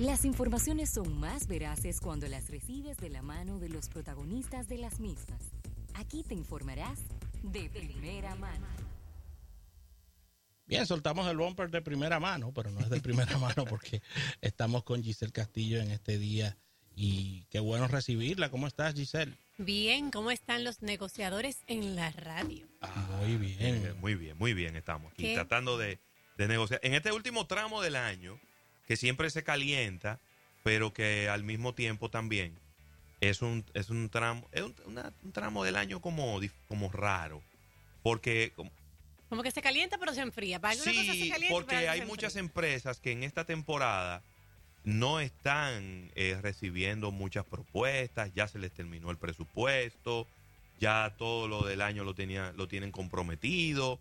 Las informaciones son más veraces cuando las recibes de la mano de los protagonistas de las mismas. Aquí te informarás de primera mano. Bien, soltamos el bumper de primera mano, pero no es de primera mano porque estamos con Giselle Castillo en este día y qué bueno recibirla. ¿Cómo estás, Giselle? Bien, ¿cómo están los negociadores en la radio? Ah, muy bien. Eh, muy bien, muy bien estamos aquí ¿Qué? tratando de, de negociar. En este último tramo del año, que siempre se calienta, pero que al mismo tiempo también es un, es un tramo, es un, una- un tramo del año como, como raro. Porque como- Como que se calienta pero se enfría. Para alguna cosa se Sí, calienta, porque para hay muchas empresas que en esta temporada no están eh, recibiendo muchas propuestas, ya se les terminó el presupuesto, ya todo lo del año lo, tenía, lo tienen comprometido,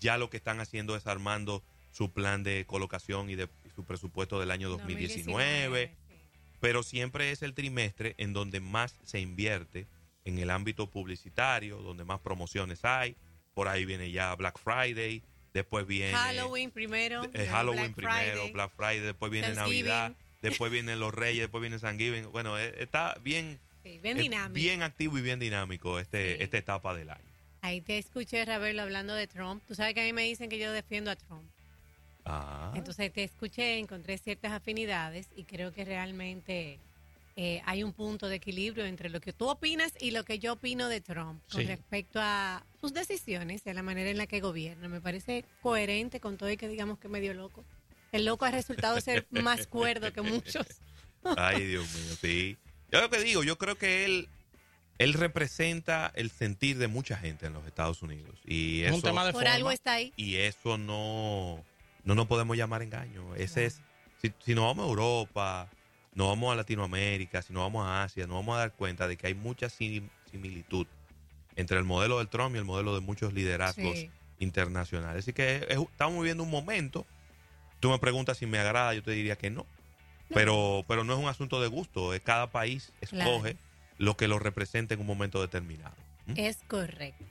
ya lo que están haciendo es armando su plan de colocación y de su presupuesto del año 2019 sí. pero siempre es el trimestre en donde más se invierte en el ámbito publicitario, donde más promociones hay. Por ahí viene ya Black Friday, después viene Halloween primero. eh, Halloween Black primero, Friday. Black Friday, después viene. Navidad, después vienen los Reyes, después viene Thanksgiving. Bueno, eh, está bien, Sí, bien eh, dinámico. bien activo y bien dinámico este, Sí. esta etapa del año. Ahí te escuché, Ravelo, hablando de Trump. Tú sabes que a mí me dicen que yo defiendo a Trump. Ah, Entonces te escuché, encontré ciertas afinidades y creo que realmente eh, hay un punto de equilibrio entre lo que tú opinas y lo que yo opino de Trump con Sí. respecto a sus decisiones y a la manera en la que gobierna. Me parece coherente con todo y que digamos que medio loco. El loco ha resultado ser más cuerdo que muchos. Ay, Dios mío, sí. Yo lo que digo, yo creo que él, él representa el sentir de mucha gente en los Estados Unidos. Y Es eso, un tema de Por forma. algo está ahí. y eso no, no nos podemos llamar engaño. Ese es, si, si nos vamos a Europa, nos vamos a Latinoamérica, si nos vamos a Asia, nos vamos a dar cuenta de que hay mucha sim- similitud entre el modelo del Trump y el modelo de muchos liderazgos Sí. internacionales. Así que es- estamos viviendo un momento. Tú me preguntas si me agrada, yo te diría que no. Pero, pero no es un asunto de gusto, es cada país escoge Claro. lo que lo representa en un momento determinado. ¿Mm? Es correcto.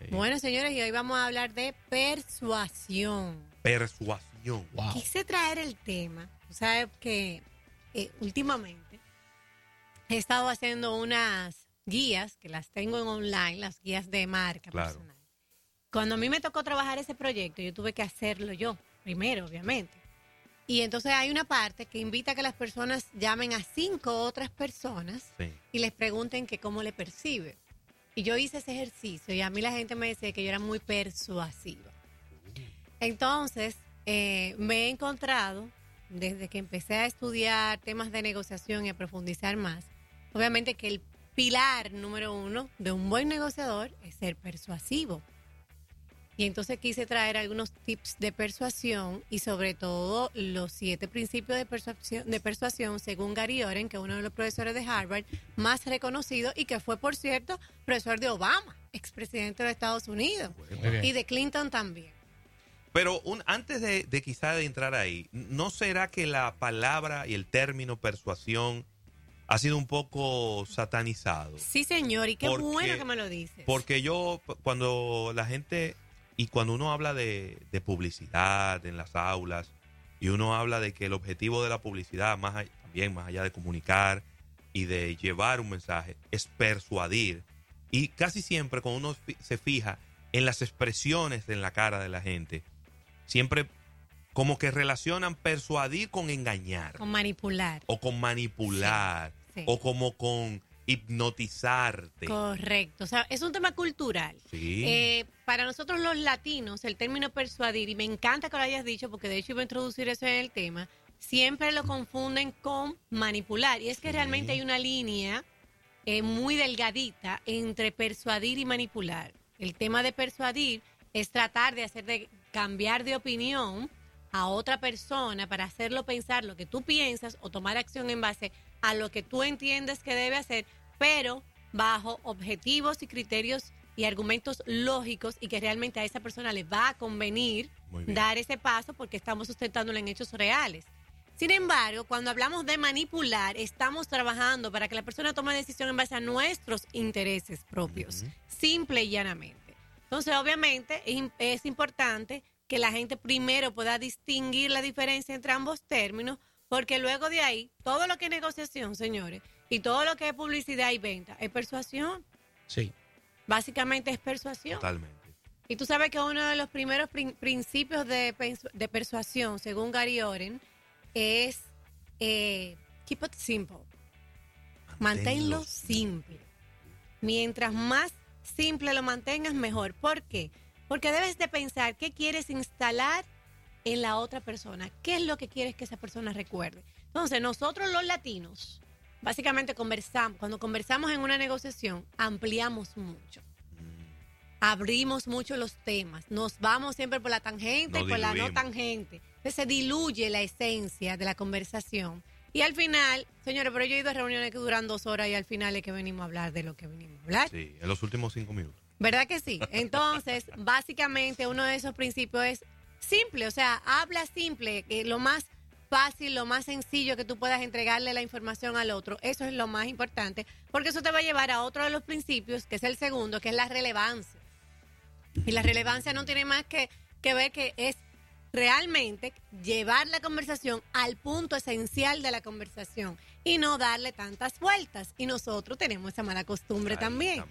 Sí. Bueno, señores, y hoy vamos a hablar de persuasión. Persuasión. Wow. Quise traer el tema. Tú sabes que eh, últimamente he estado haciendo unas guías que las tengo en online, las guías de marca Claro. personal. Cuando a mí me tocó trabajar ese proyecto, yo tuve que hacerlo yo, primero, obviamente. Y entonces hay una parte que invita a que las personas llamen a cinco otras personas Sí. y les pregunten que cómo le percibe. Y yo hice ese ejercicio y a mí la gente me decía que yo era muy persuasiva. Entonces, eh, me he encontrado, desde que empecé a estudiar temas de negociación y a profundizar más, obviamente que el pilar número uno de un buen negociador es ser persuasivo. Y entonces quise traer algunos tips de persuasión y sobre todo los siete principios de persuasión, de persuasión según Gary Oren, que es uno de los profesores de Harvard más reconocido y que fue, por cierto, profesor de Obama, expresidente de los Estados Unidos, y de Clinton también. Pero un, antes de, de quizá de entrar ahí, ¿no será que la palabra y el término persuasión ha sido un poco satanizado? Sí, señor, y qué Porque- bueno que me lo dices. Porque yo, cuando la gente, y cuando uno habla de, de publicidad en las aulas, y uno habla de que el objetivo de la publicidad, más all- también más allá de comunicar y de llevar un mensaje, es persuadir. Y casi siempre cuando uno se fija en las expresiones en la cara de la gente, siempre como que relacionan persuadir con engañar, Con manipular. o con manipular, Sí, sí. o como con hipnotizarte. Correcto. O sea, es un tema cultural. Sí. Eh, para nosotros los latinos, el término persuadir, y me encanta que lo hayas dicho, porque de hecho iba a introducir eso en el tema, siempre lo confunden con manipular. Y es que Sí. realmente hay una línea eh, muy delgadita entre persuadir y manipular. El tema de persuadir es tratar de hacer de cambiar de opinión a otra persona para hacerlo pensar lo que tú piensas o tomar acción en base a lo que tú entiendes que debe hacer, pero bajo objetivos y criterios y argumentos lógicos y que realmente a esa persona le va a convenir dar ese paso porque estamos sustentándolo en hechos reales. Sin embargo, cuando hablamos de manipular, estamos trabajando para que la persona tome decisión en base a nuestros intereses propios, simple y llanamente. Entonces, obviamente, es, im- es importante que la gente primero pueda distinguir la diferencia entre ambos términos, Porque luego de ahí, todo lo que es negociación, señores, y todo lo que es publicidad y venta, es persuasión. Sí. Básicamente es persuasión. Totalmente. Y tú sabes que uno de los primeros prin- principios de, de persuasión, según Gary Oren, es eh, keep it simple. Manténlo simple. Mientras más simple lo mantengas, mejor. ¿Por qué? Porque debes de pensar qué quieres instalar en la otra persona. ¿Qué es lo que quieres que esa persona recuerde? Entonces, nosotros los latinos, básicamente conversamos, cuando conversamos en una negociación, ampliamos mucho. Abrimos mucho los temas, nos vamos siempre por la tangente y por la no tangente. Entonces se diluye la esencia de la conversación. Y al final, señores, pero yo he ido a reuniones que duran dos horas y al final es que venimos a hablar de lo que venimos a hablar. Sí, en los últimos cinco minutos. ¿Verdad que sí? Entonces, básicamente uno de esos principios es simple, o sea, habla simple, que lo más fácil, lo más sencillo que tú puedas entregarle la información al otro, eso es lo más importante, porque eso te va a llevar a otro de los principios, que es el segundo, que es la relevancia. Y la relevancia no tiene más que, que ver que es realmente llevar la conversación al punto esencial de la conversación y no darle tantas vueltas. Y nosotros tenemos esa mala costumbre también.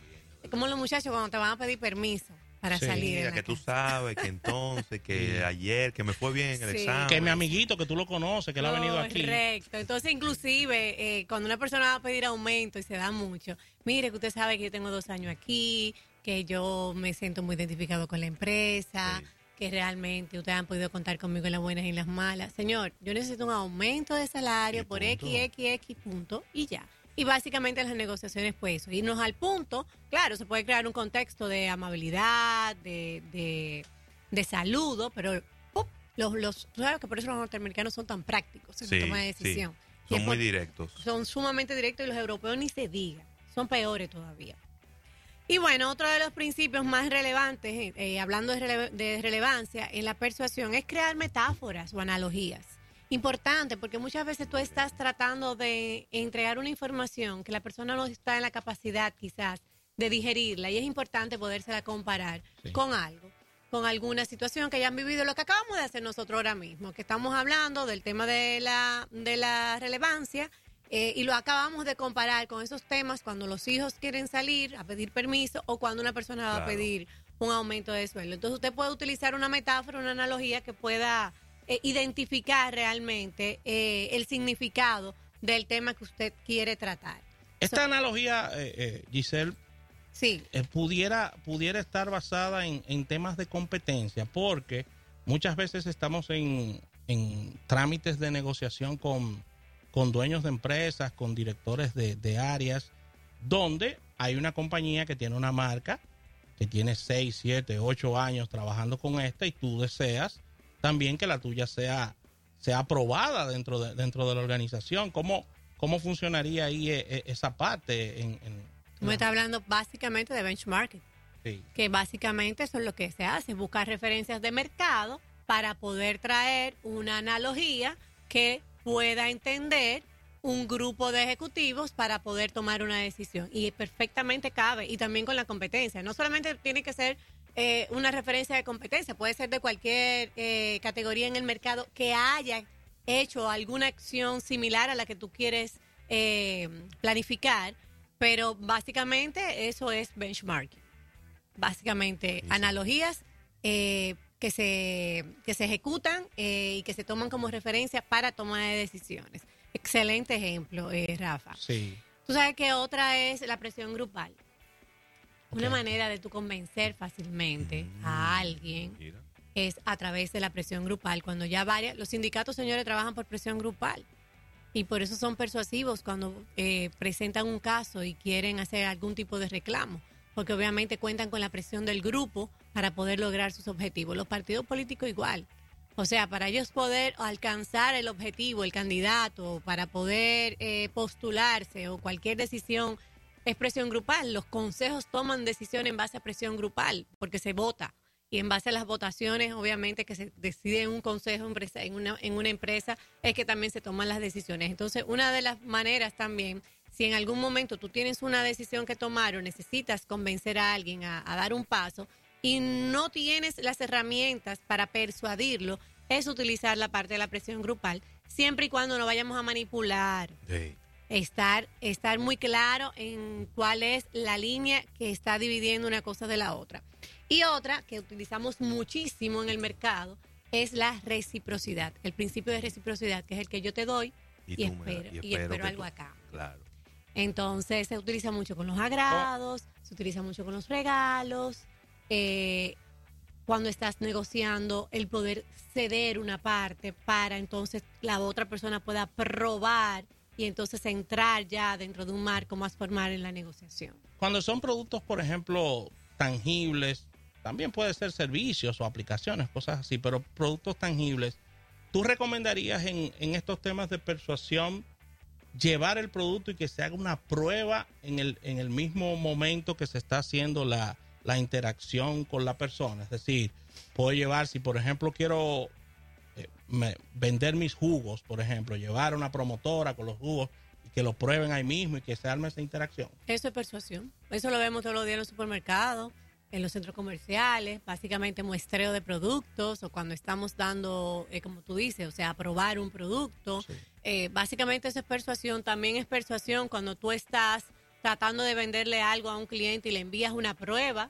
Es como los muchachos cuando te van a pedir permiso para Sí. salir. que tú sabes que entonces, que ayer, que me fue bien el Sí. examen. Que mi amiguito, que tú lo conoces, que él ha venido aquí. Correcto. Entonces, inclusive, eh, cuando una persona va a pedir aumento y se da mucho, mire que usted sabe que yo tengo dos años aquí, que yo me siento muy identificado con la empresa, Sí. Que realmente ustedes han podido contar conmigo en las buenas y en las malas. Señor, yo necesito un aumento de salario por. X, X, X punto y ya. Y básicamente las negociaciones, pues eso, irnos al punto. Claro, se puede crear un contexto de amabilidad, de, de, de saludo, pero los, los, tú sabes que por eso los norteamericanos son tan prácticos en Sí, toma de decisión. Son muy directos. son sumamente directos y los europeos ni se digan, son peores todavía. Y bueno, otro de los principios más relevantes, eh, eh, hablando de, rele- de relevancia en la persuasión, es crear metáforas o analogías. Importante, porque muchas veces tú estás tratando de entregar una información que la persona no está en la capacidad quizás de digerirla y es importante podérsela comparar Sí. con algo, con alguna situación que hayan vivido, lo que acabamos de hacer nosotros ahora mismo, que estamos hablando del tema de la, de la relevancia eh, y lo acabamos de comparar con esos temas cuando los hijos quieren salir a pedir permiso o cuando una persona va a pedir un aumento de sueldo. Entonces usted puede utilizar una metáfora, una analogía que pueda eh, identificar realmente eh, el significado del tema que usted quiere tratar. Esta analogía, eh, eh, Giselle, Sí, eh, pudiera, pudiera estar basada en, en temas de competencia, porque muchas veces estamos en, en trámites de negociación con, con dueños de empresas, con directores de, de áreas, donde hay una compañía que tiene una marca, que tiene 6, 7, 8 años trabajando con esta y tú deseas también que la tuya sea, sea aprobada dentro de, dentro de la organización. ¿Cómo, cómo funcionaría ahí eh, eh, esa parte? En, me estás hablando básicamente de benchmarking. Sí. que básicamente eso es lo que se hace, buscar referencias de mercado para poder traer una analogía que pueda entender un grupo de ejecutivos para poder tomar una decisión. Y perfectamente cabe, y también con la competencia. No solamente tiene que ser eh, una referencia de competencia, puede ser de cualquier eh, categoría en el mercado que haya hecho alguna acción similar a la que tú quieres eh, planificar, pero básicamente eso es benchmarking básicamente Sí, analogías que, se, que se ejecutan eh, y que se toman como referencia para toma de decisiones. Excelente ejemplo, eh, Rafa. Sí. Tú sabes que otra es la presión grupal. Una manera de tú convencer fácilmente a alguien Mira. es a través de la presión grupal. Cuando ya varias, los sindicatos, señores, trabajan por presión grupal. Y por eso son persuasivos cuando eh, presentan un caso y quieren hacer algún tipo de reclamo. Porque obviamente cuentan con la presión del grupo para poder lograr sus objetivos. Los partidos políticos igual. O sea, para ellos poder alcanzar el objetivo, el candidato, para poder eh, postularse o cualquier decisión, es presión grupal. Los consejos toman decisiones en base a presión grupal, porque se vota. Y en base a las votaciones, obviamente, que se decide en un consejo en una, en una empresa, es que también se toman las decisiones. Entonces, una de las maneras también, si en algún momento tú tienes una decisión que tomar o necesitas convencer a alguien a, a dar un paso y no tienes las herramientas para persuadirlo, es utilizar la parte de la presión grupal, siempre y cuando no vayamos a manipular. Sí. Estar, estar muy claro en cuál es la línea que está dividiendo una cosa de la otra. Y otra que utilizamos muchísimo en el mercado es la reciprocidad, el principio de reciprocidad, que es el que yo te doy y, me- espero, y espero algo tú- acá. Claro. Entonces se utiliza mucho con los agrados, se utiliza mucho con los regalos, eh, cuando estás negociando el poder ceder una parte para entonces la otra persona pueda probar y entonces entrar ya dentro de un marco más formal en la negociación. Cuando son productos, por ejemplo, tangibles, también puede ser servicios o aplicaciones, cosas así, pero productos tangibles, ¿tú recomendarías en, en estos temas de persuasión llevar el producto y que se haga una prueba en el, en el mismo momento que se está haciendo la, la interacción con la persona? Es decir, puedo llevar, si por ejemplo quiero eh, me- vender mis jugos, por ejemplo, llevar a una promotora con los jugos y que lo prueben ahí mismo y que se arme esa interacción. Eso es persuasión. Eso lo vemos todos los días en los supermercados, en los centros comerciales, básicamente muestreo de productos o cuando estamos dando, eh, como tú dices, o sea, probar un producto. Sí. Eh, básicamente eso es persuasión. También es persuasión cuando tú estás tratando de venderle algo a un cliente y le envías una prueba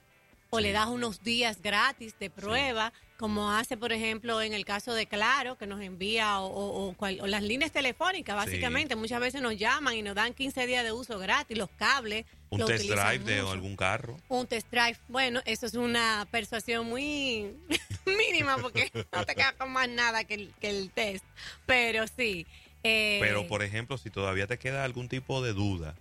o le das unos días gratis de prueba, como hace, por ejemplo, en el caso de Claro, que nos envía, o, o- o cual- o las líneas telefónicas, básicamente. Muchas veces nos llaman y nos dan 15 días de uso gratis, los cables. Un test drive de algún carro. Un test drive. Bueno, eso es una persuasión muy mínima porque no te queda con más nada que el, que el test. Pero sí. eh, Pero, por ejemplo, si todavía te queda algún tipo de duda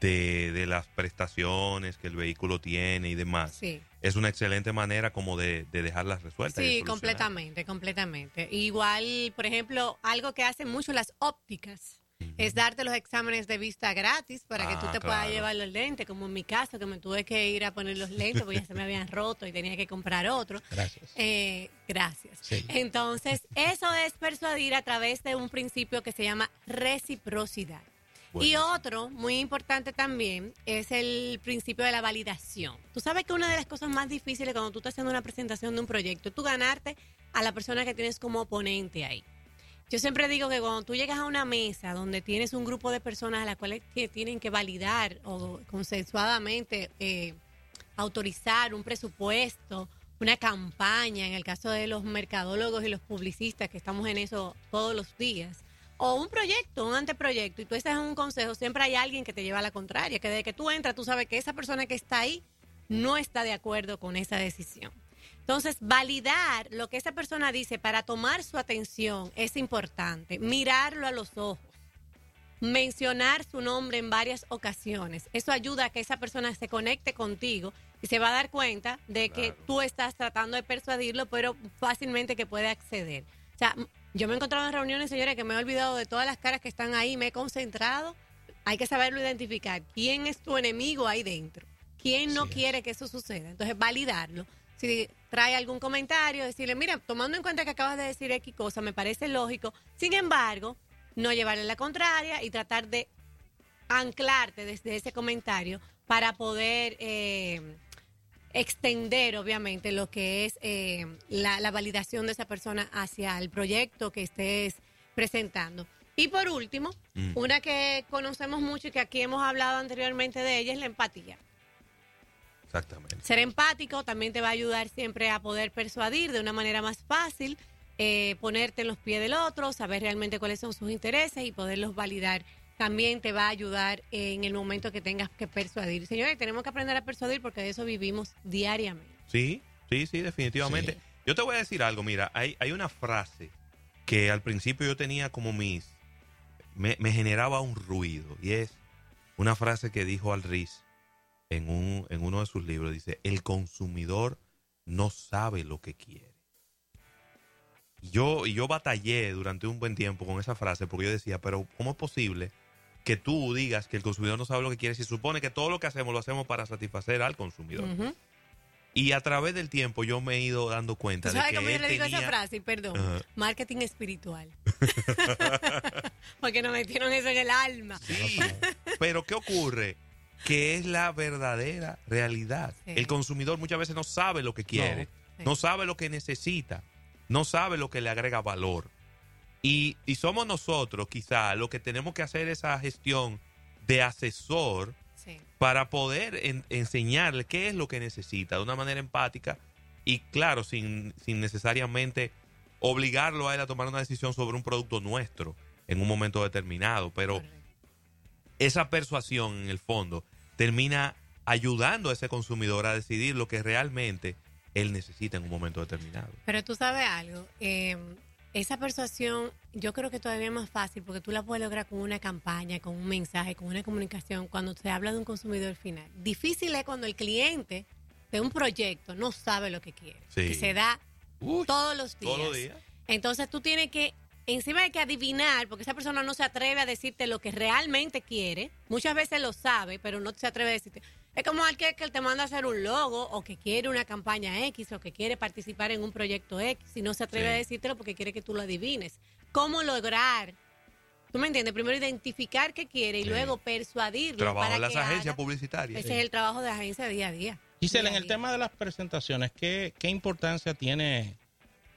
de, de las prestaciones que el vehículo tiene y demás, Sí. es una excelente manera como de, de dejarlas resueltas. Sí, completamente, completamente. Igual, por ejemplo, algo que hacen mucho las ópticas es darte los exámenes de vista gratis para que tú Ah, te puedas llevar los lentes, como en mi caso, que me tuve que ir a poner los lentes porque ya se me habían roto y tenía que comprar otro. Gracias. Eh, gracias. Sí. Entonces, eso es persuadir a través de un principio que se llama reciprocidad. Y otro, muy importante también, es el principio de la validación. Tú sabes que una de las cosas más difíciles cuando tú estás haciendo una presentación de un proyecto es tú ganarte a la persona que tienes como oponente ahí. Yo siempre digo que cuando tú llegas a una mesa donde tienes un grupo de personas a las cuales tienen que validar o consensuadamente eh, autorizar un presupuesto, una campaña, en el caso de los mercadólogos y los publicistas que estamos en eso todos los días, o un proyecto, un anteproyecto, y tú estás en un consejo, siempre hay alguien que te lleva a la contraria, que desde que tú entras tú sabes que esa persona que está ahí no está de acuerdo con esa decisión. Entonces, validar lo que esa persona dice para tomar su atención es importante, mirarlo a los ojos mencionar su nombre en varias ocasiones. Eso ayuda a que esa persona se conecte contigo y se va a dar cuenta de que tú estás tratando de persuadirlo, pero fácilmente que puede acceder. O sea, yo me he encontrado en reuniones, señores, que me he olvidado de todas las caras que están ahí, me he concentrado. Hay que saberlo identificar. ¿Quién es tu enemigo ahí dentro? ¿Quién no quiere que eso suceda? Entonces, validarlo. Si trae algún comentario, decirle, mira, tomando en cuenta que acabas de decir X cosa, me parece lógico. Sin embargo, no llevarle la contraria y tratar de anclarte desde ese comentario para poder eh, extender, obviamente, lo que es eh, la, la validación de esa persona hacia el proyecto que estés presentando. Y por último, Mm. una que conocemos mucho y que aquí hemos hablado anteriormente de ella es la empatía. Exactamente. Ser empático también te va a ayudar siempre a poder persuadir de una manera más fácil, eh, ponerte en los pies del otro, saber realmente cuáles son sus intereses y poderlos validar. También te va a ayudar en el momento que tengas que persuadir. Señores, tenemos que aprender a persuadir porque de eso vivimos diariamente. Sí, sí, sí, definitivamente. Sí. Yo te voy a decir algo, mira, hay, hay una frase que al principio yo tenía como mis... Me, me generaba un ruido y es una frase que dijo Alriz en, un, en uno de sus libros, dice, el consumidor no sabe lo que quiere. Yo, y yo batallé durante un buen tiempo con esa frase porque yo decía, pero ¿cómo es posible que tú digas que el consumidor no sabe lo que quiere si supone que todo lo que hacemos lo hacemos para satisfacer al consumidor? Y a través del tiempo yo me he ido dando ¿Tú cuenta de sabes que cómo yo le digo tenía- esa frase? Perdón. Marketing espiritual. porque nos metieron eso en el alma. Sí, pero ¿qué ocurre? Que es la verdadera realidad. Sí. El consumidor muchas veces no sabe lo que quiere, Sí. no sabe lo que necesita, no sabe lo que le agrega valor. Y, y somos nosotros, quizá, lo que tenemos que hacer esa gestión de asesor Sí. para poder en- enseñarle qué es lo que necesita de una manera empática y claro, sin, sin necesariamente obligarlo a él a tomar una decisión sobre un producto nuestro en un momento determinado. Pero Correcto. Esa persuasión en el fondo termina ayudando a ese consumidor a decidir lo que realmente él necesita en un momento determinado. Pero tú sabes algo, eh, esa persuasión yo creo que todavía es más fácil porque tú la puedes lograr con una campaña, con un mensaje, con una comunicación, cuando se habla de un consumidor final. Difícil es cuando el cliente de un proyecto no sabe lo que quiere. Sí. Y se da Uy, todos los días. todos los días. Entonces tú tienes que, encima de que adivinar, porque esa persona no se atreve a decirte lo que realmente quiere, muchas veces lo sabe, pero no se atreve a decirte. Es como aquel que te manda a hacer un logo o que quiere una campaña X o que quiere participar en un proyecto X y no se atreve Sí. a decírtelo porque quiere que tú lo adivines. ¿Cómo lograr? ¿Tú me entiendes? Primero identificar qué quiere y Sí. luego persuadirlo. Trabajo para en las que agencias haga- publicitarias. Ese es el trabajo de la agencia día a día. Giselle, Día en el día. tema de las presentaciones, ¿qué, qué importancia tiene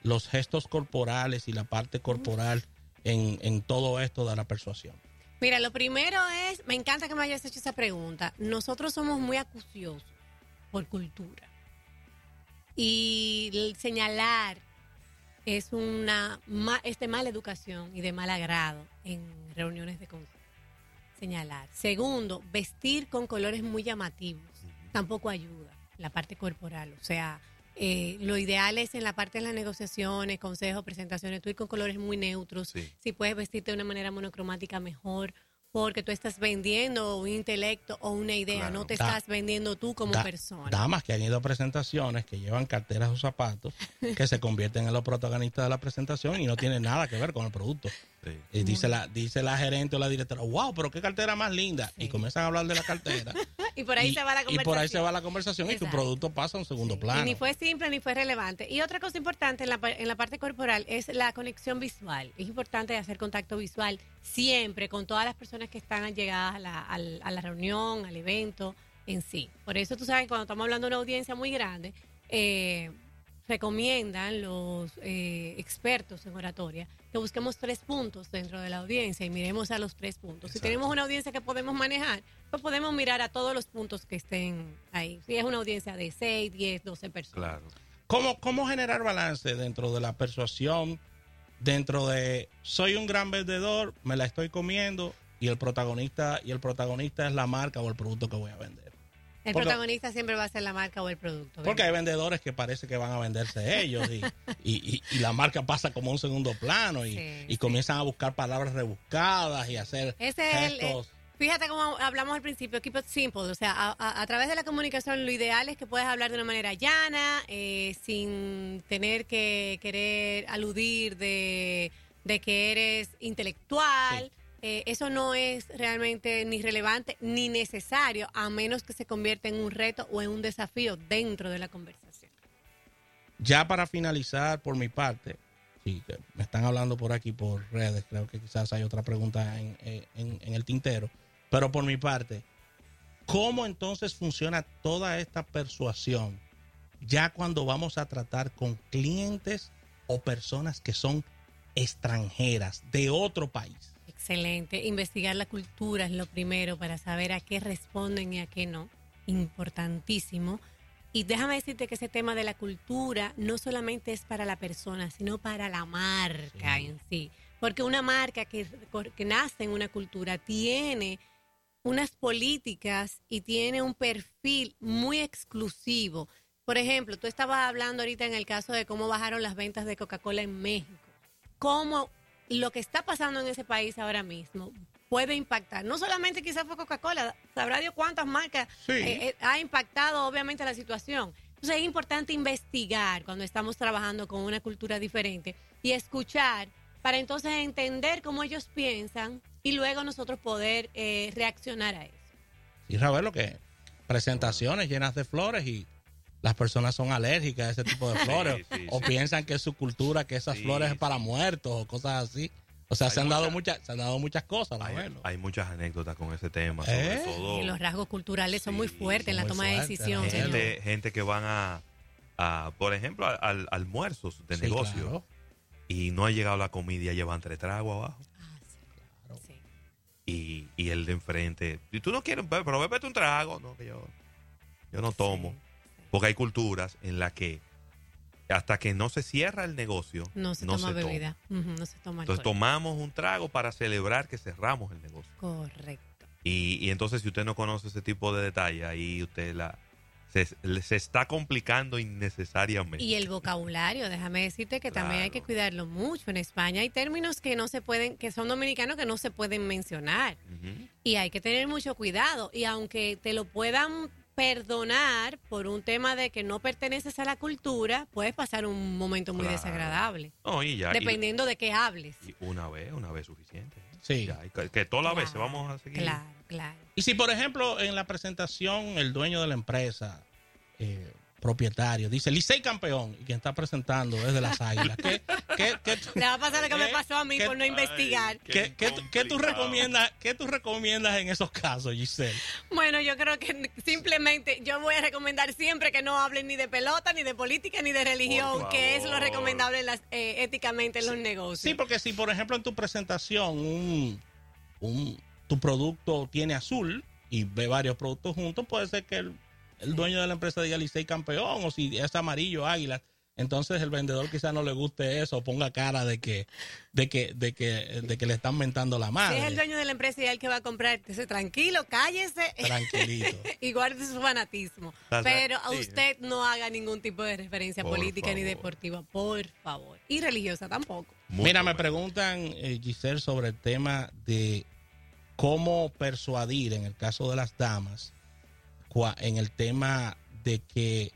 los gestos corporales y la parte corporal en, en todo esto de la persuasión? Mira, lo primero es, me encanta que me hayas hecho esa pregunta. Nosotros somos muy acuciosos por cultura. Y el señalar es una ma- es de mala educación y de mal agrado en reuniones de consejo. Señalar. Segundo, vestir con colores muy llamativos tampoco ayuda, la parte corporal. O sea, eh, lo ideal es en la parte de las negociaciones, consejos, presentaciones, tú ir con colores muy neutros. Sí. Si puedes vestirte de una manera monocromática, mejor. Porque tú estás vendiendo un intelecto o una idea, Claro. no te Da- estás vendiendo tú como Da- persona. Damas que han ido a presentaciones, que llevan carteras o zapatos, que se convierten en los protagonistas de la presentación y no tienen nada que ver con el producto. Sí. Y dice la, dice la gerente o la directora, wow, pero qué cartera más linda. Sí. Y comienzan a hablar de la cartera. y por ahí y, se va la y conversación. por ahí se va la conversación y tu Exacto. producto pasa a un segundo Sí. plano. Y ni fue simple ni fue relevante. Y otra cosa importante en la, en la parte corporal es la conexión visual. Es importante hacer contacto visual siempre con todas las personas que están llegadas a la, al- a la reunión, al evento en sí. Por eso tú sabes cuando estamos hablando de una audiencia muy grande, eh, recomiendan los eh, expertos en oratoria que busquemos tres puntos dentro de la audiencia y miremos a los tres puntos. Si tenemos una audiencia que podemos manejar, pues podemos mirar a todos los puntos que estén ahí. Si es una audiencia de 6, 10, 12 personas. Claro. ¿Cómo, ¿Cómo generar balance dentro de la persuasión, dentro de soy un gran vendedor, me la estoy comiendo y el protagonista y el protagonista es la marca o el producto que voy a vender? El Porque- protagonista siempre va a ser la marca o el producto. Porque hay vendedores que parece que van a venderse ellos y, y- y- y la marca pasa como un segundo plano y, Sí, comienzan a buscar palabras rebuscadas y hacer Ese es el- gestos. Fíjate como hablamos al principio, keep it simple. O sea, a, a- a través de la comunicación lo ideal es que puedas hablar de una manera llana, eh, sin tener que querer aludir de, de que eres intelectual. Sí. Eh, eso no es realmente ni relevante ni necesario, a menos que se convierta en un reto o en un desafío dentro de la conversación. Ya para finalizar, por mi parte, me están hablando por aquí por redes, creo que quizás hay otra pregunta en el tintero, pero por mi parte, ¿cómo entonces funciona toda esta persuasión ya cuando vamos a tratar con clientes o personas que son extranjeras de otro país? Excelente. Investigar la cultura es lo primero para saber a qué responden y a qué no. Importantísimo. Y déjame decirte que ese tema de la cultura no solamente es para la persona, sino para la marca Sí. en sí. Porque una marca que, que nace en una cultura tiene unas políticas y tiene un perfil muy exclusivo. Por ejemplo, tú estabas hablando ahorita en el caso de cómo bajaron las ventas de Coca-Cola en México. Cómo lo que está pasando en ese país ahora mismo puede impactar. No solamente quizás fue Coca-Cola, sabrá Dios cuántas marcas Sí. eh, eh, ha impactado obviamente la situación. Entonces es importante investigar cuando estamos trabajando con una cultura diferente y escuchar para entonces entender cómo ellos piensan y luego nosotros poder eh, reaccionar a eso. Y saber lo que presentaciones llenas de flores y las personas son alérgicas a ese tipo de flores sí, o sí. piensan que es su cultura que esas Sí, flores es para sí. muertos o cosas así. O sea, Hay se han dado mucha- muchas se han dado muchas cosas, Hay, abuelo. hay muchas anécdotas con ese tema, ¿Eh? sobre todo Y los rasgos culturales son muy fuertes en la toma de decisión. señor. gente, gente que van a, a, por ejemplo, a- al- almuerzos de Sí, negocio. claro. y no ha llegado la comida, ya llevan tres tragos abajo. Ah, sí. Sí. Y, y el de enfrente, y tú no quieres, pero bébete un trago, no, que yo, yo no tomo. Porque hay culturas en las que hasta que no se cierra el negocio, No se no toma se toma. bebida. No se toma Entonces tomamos un trago para celebrar que cerramos el negocio. Correcto. Y, y entonces si usted no conoce ese tipo de detalles, ahí usted la se, se está complicando innecesariamente. Y el vocabulario, déjame decirte que también hay que cuidarlo mucho. En España hay términos que no se pueden, que son dominicanos que no se pueden mencionar. Y hay que tener mucho cuidado. Y aunque te lo puedan perdonar por un tema de que no perteneces a la cultura, puedes pasar un momento muy Claro. desagradable. No, y ya. y- Dependiendo de qué hables. y una vez, una vez suficiente. Sí. Ya, que, que todas las veces vamos a seguir. Claro, claro. Y si, por ejemplo, en la presentación el dueño de la empresa, eh, propietario, dice Licey campeón, y quien está presentando es de las águilas, ¿qué, qué, qué, Le va a pasar lo que me pasó a mí ¿Qué? por no investigar. Qué qué- qué tú- qué tú complicado. recomiendas, qué tú recomiendas en esos casos, Giselle? Bueno, yo creo que simplemente yo voy a recomendar siempre que no hablen ni de pelota, ni de política, ni de religión, que es lo recomendable las- eh, éticamente en los negocios. Sí, porque si, por ejemplo, en tu presentación un, un- tu producto tiene azul y ve varios productos juntos, puede ser que el, el dueño de la empresa diga Licey campeón, o si es amarillo, águila. Entonces el vendedor quizás no le guste eso, ponga cara de que, de que, de que, de que le están mentando la Si madre. es el dueño de la empresa y el que va a comprar, dice, tranquilo, cállese Tranquilito. y guarde su fanatismo. Pero a sí, usted no haga ningún tipo de referencia Por política ni deportiva, por favor. Y religiosa tampoco. Mira, me preguntan, eh, Giselle, sobre el tema de cómo persuadir, en el caso de las damas, en el tema de que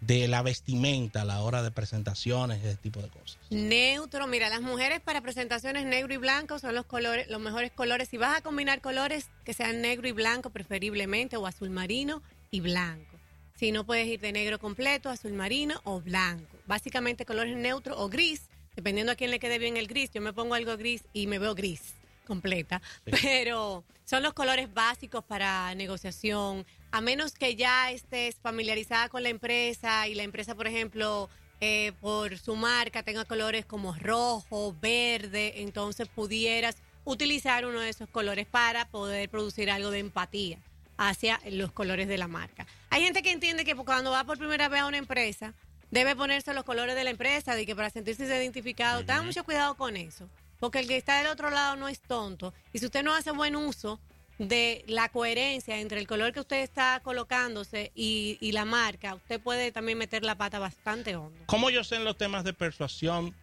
de la vestimenta a la hora de presentaciones, ese tipo de cosas. Neutro, mira, las mujeres para presentaciones negro y blanco son los colores, los mejores colores. Si vas a combinar colores que sean negro y blanco preferiblemente o azul marino y blanco. Si no puedes ir de negro completo, azul marino o blanco. Básicamente colores neutros o gris, dependiendo a quién le quede bien el gris. Yo me pongo algo gris y me veo gris completa, Sí. pero son los colores básicos para negociación, a menos que ya estés familiarizada con la empresa y la empresa, por ejemplo, eh, por su marca tenga colores como rojo, verde, entonces pudieras utilizar uno de esos colores para poder producir algo de empatía hacia los colores de la marca. Hay gente que entiende que cuando va por primera vez a una empresa, debe ponerse los colores de la empresa, de que para sentirse identificado, tengan Ujú. mucho cuidado con eso, porque el que está del otro lado no es tonto, y si usted no hace buen uso de la coherencia entre el color que usted está colocándose y, y la marca, usted puede también meter la pata bastante hondo. ¿Cómo yo sé en los temas de persuasión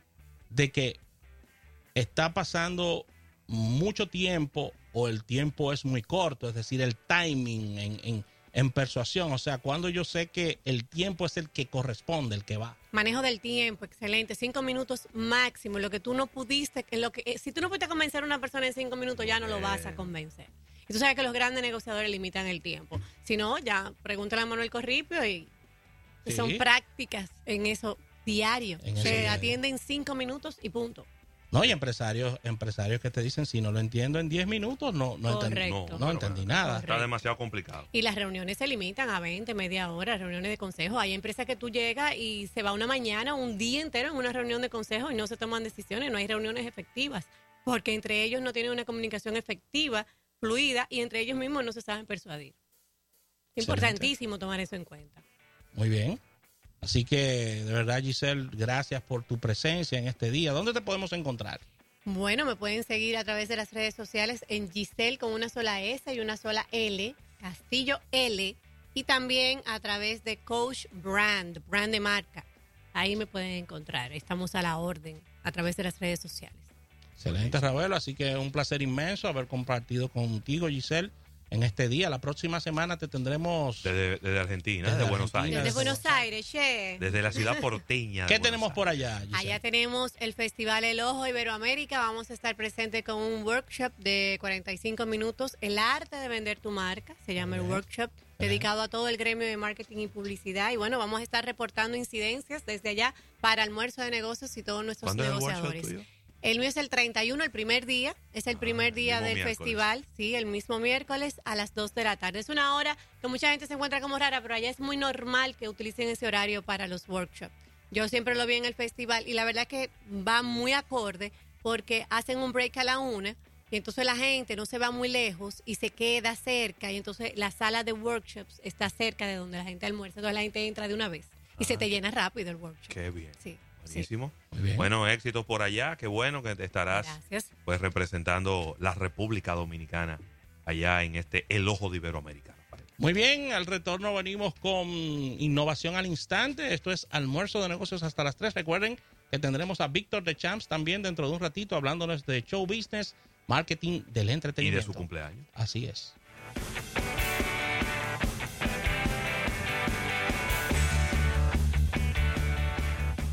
de que está pasando mucho tiempo o el tiempo es muy corto? Es decir, el timing en, en, en persuasión. O sea, cuando yo sé que el tiempo es el que corresponde, el que va. Manejo del tiempo, excelente. Cinco minutos máximo. Lo que tú no pudiste, lo que, eh, si tú no pudiste convencer a una persona en cinco minutos, ya no lo vas a Bien. convencer. Y tú sabes que los grandes negociadores limitan el tiempo. Si no, ya pregúntale a Manuel Corripio y Sí. son prácticas en eso diario. En Se diario. atiende en cinco minutos y punto. No, y empresarios, empresarios que te dicen, si no lo entiendo en 10 minutos, no, no, entendí, Correcto. no, pero entendí bueno, nada. Correcto. Está demasiado complicado. Y las reuniones se limitan a 20, media hora, reuniones de consejo. Hay empresas que tú llegas y se va una mañana, un día entero en una reunión de consejo y no se toman decisiones, no hay reuniones efectivas, porque entre ellos no tienen una comunicación efectiva, fluida, y entre ellos mismos no se saben persuadir. Importantísimo tomar eso en cuenta. Muy bien. Así que, de verdad, Giselle, gracias por tu presencia en este día. ¿Dónde te podemos encontrar? Bueno, me pueden seguir a través de las redes sociales en Giselle con una sola S y una sola L, Castillo L, y también a través de Coach Brand, brand de marca. Ahí me pueden encontrar. Estamos a la orden a través de las redes sociales. Excelente, Ravelo. Así que un placer inmenso haber compartido contigo, Giselle, en este día. La próxima semana te tendremos... Desde, desde Argentina, Desde desde Buenos Argentina, Aires. Desde Buenos Aires, che. Desde la ciudad porteña. ¿Qué tenemos Aires. por allá, Giselle? Allá tenemos el Festival El Ojo Iberoamérica. Vamos a estar presentes con un workshop de 45 minutos. El arte de vender tu marca, se llama el workshop, dedicado a todo el gremio de marketing y publicidad. Y bueno, vamos a estar reportando incidencias desde allá para almuerzo de negocios y todos nuestros ¿Cuándo es el workshop negociadores. El mío es el 31, el primer día. Es el Ah, primer día del miércoles. festival, sí, el mismo miércoles a las 2 de la tarde. Es una hora que mucha gente se encuentra como rara, pero allá es muy normal que utilicen ese horario para los workshops. Yo siempre lo vi en el festival y la verdad que va muy acorde porque hacen un break a la una y entonces la gente no se va muy lejos y se queda cerca y entonces la sala de workshops está cerca de donde la gente almuerza, entonces la gente entra de una vez y se Ah. te llena rápido el workshop. Qué bien. Sí. Buenísimo. Muy bien. Bueno, éxitos por allá. Qué bueno que te estarás Gracias. pues representando la República Dominicana allá en este El Ojo de Iberoamérica. Muy bien, al retorno venimos con innovación al instante. Esto es almuerzo de negocios hasta las 3. Recuerden que tendremos a Víctor de Champs también dentro de un ratito hablándonos de show business, marketing del Y entretenimiento. de su cumpleaños. Así es.